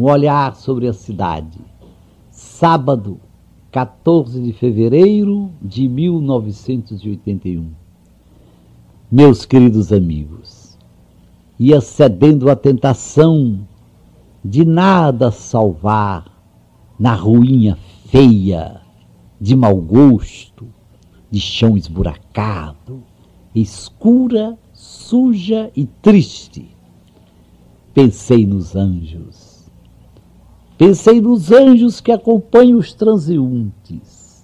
um olhar sobre a cidade. Sábado, 14 de fevereiro de 1981. Meus queridos amigos, ia cedendo à tentação de nada salvar na ruína feia, de mau gosto, de chão esburacado, escura, suja e triste. Pensei nos anjos. Pensei nos anjos que acompanham os transeuntes.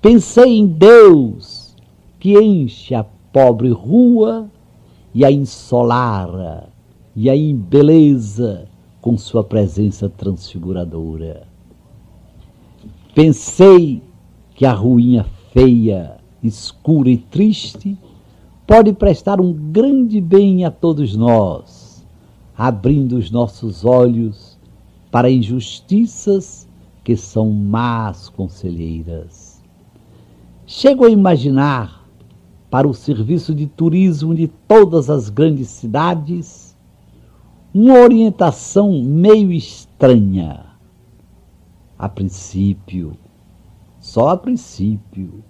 Pensei em Deus que enche a pobre rua e a ensolara e a embeleza com sua presença transfiguradora. Pensei que a ruína feia, escura e triste pode prestar um grande bem a todos nós, abrindo os nossos olhos para injustiças que são más conselheiras. Chego a imaginar, para o serviço de turismo de todas as grandes cidades, uma orientação meio estranha. A princípio, só a princípio,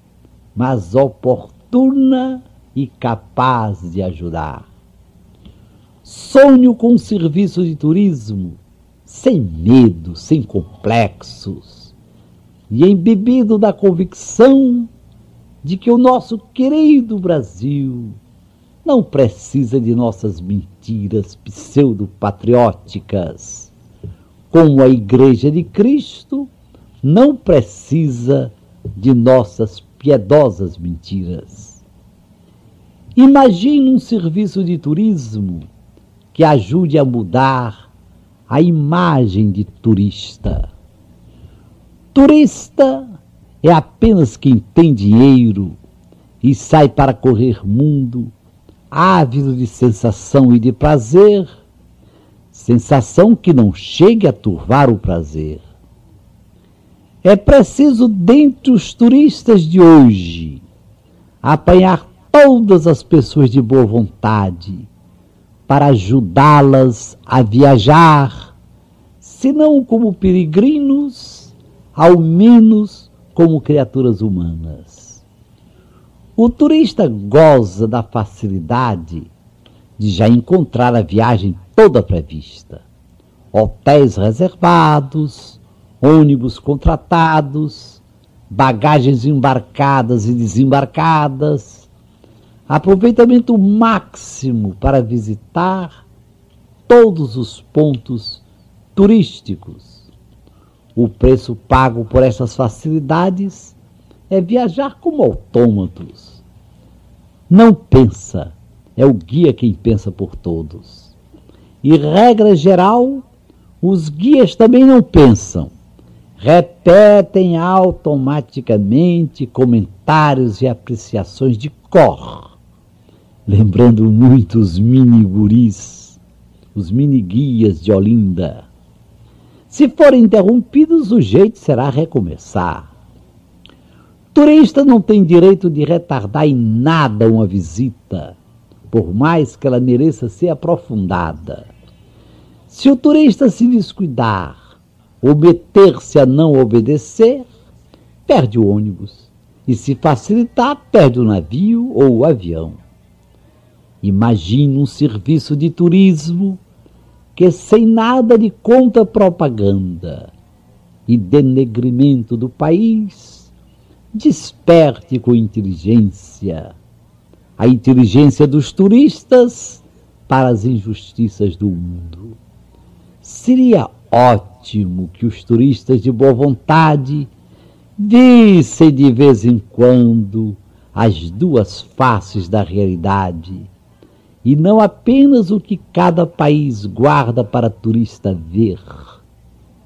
mas oportuna e capaz de ajudar. Sonho com um serviço de turismo sem medo, sem complexos, e embebido da convicção de que o nosso querido Brasil não precisa de nossas mentiras pseudo-patrióticas. Como a Igreja de Cristo não precisa de nossas piedosas mentiras. Imagine um serviço de turismo que ajude a mudar a imagem de turista. Turista é apenas quem tem dinheiro e sai para correr mundo ávido de sensação e de prazer, sensação que não chegue a turvar o prazer. É preciso, dentre os turistas de hoje, apanhar todas as pessoas de boa vontade para ajudá-las a viajar, se não como peregrinos, ao menos como criaturas humanas. O turista goza da facilidade de já encontrar a viagem toda prevista. Hotéis reservados, ônibus contratados, bagagens embarcadas e desembarcadas, aproveitamento máximo para visitar todos os pontos turísticos. O preço pago por essas facilidades é viajar como autômatos. Não pensa, é o guia quem pensa por todos. E, regra geral, os guias também não pensam. Repetem automaticamente comentários e apreciações de cor, lembrando muito os mini-guris, os mini-guias de Olinda. Se forem interrompidos, o jeito será recomeçar. Turista não tem direito de retardar em nada uma visita, por mais que ela mereça ser aprofundada. Se o turista se descuidar ou meter-se a não obedecer, perde o ônibus. E se facilitar, perde o navio ou o avião. Imagine um serviço de turismo que, sem nada de contra-propaganda e denegrimento do país, desperte com inteligência a inteligência dos turistas para as injustiças do mundo. Seria ótimo que os turistas de boa vontade vissem de vez em quando as duas faces da realidade e não apenas o que cada país guarda para turista ver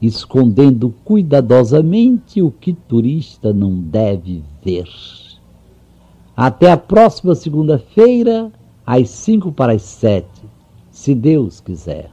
escondendo cuidadosamente o que turista não deve ver. Até a próxima segunda-feira, às cinco para as sete, se Deus quiser.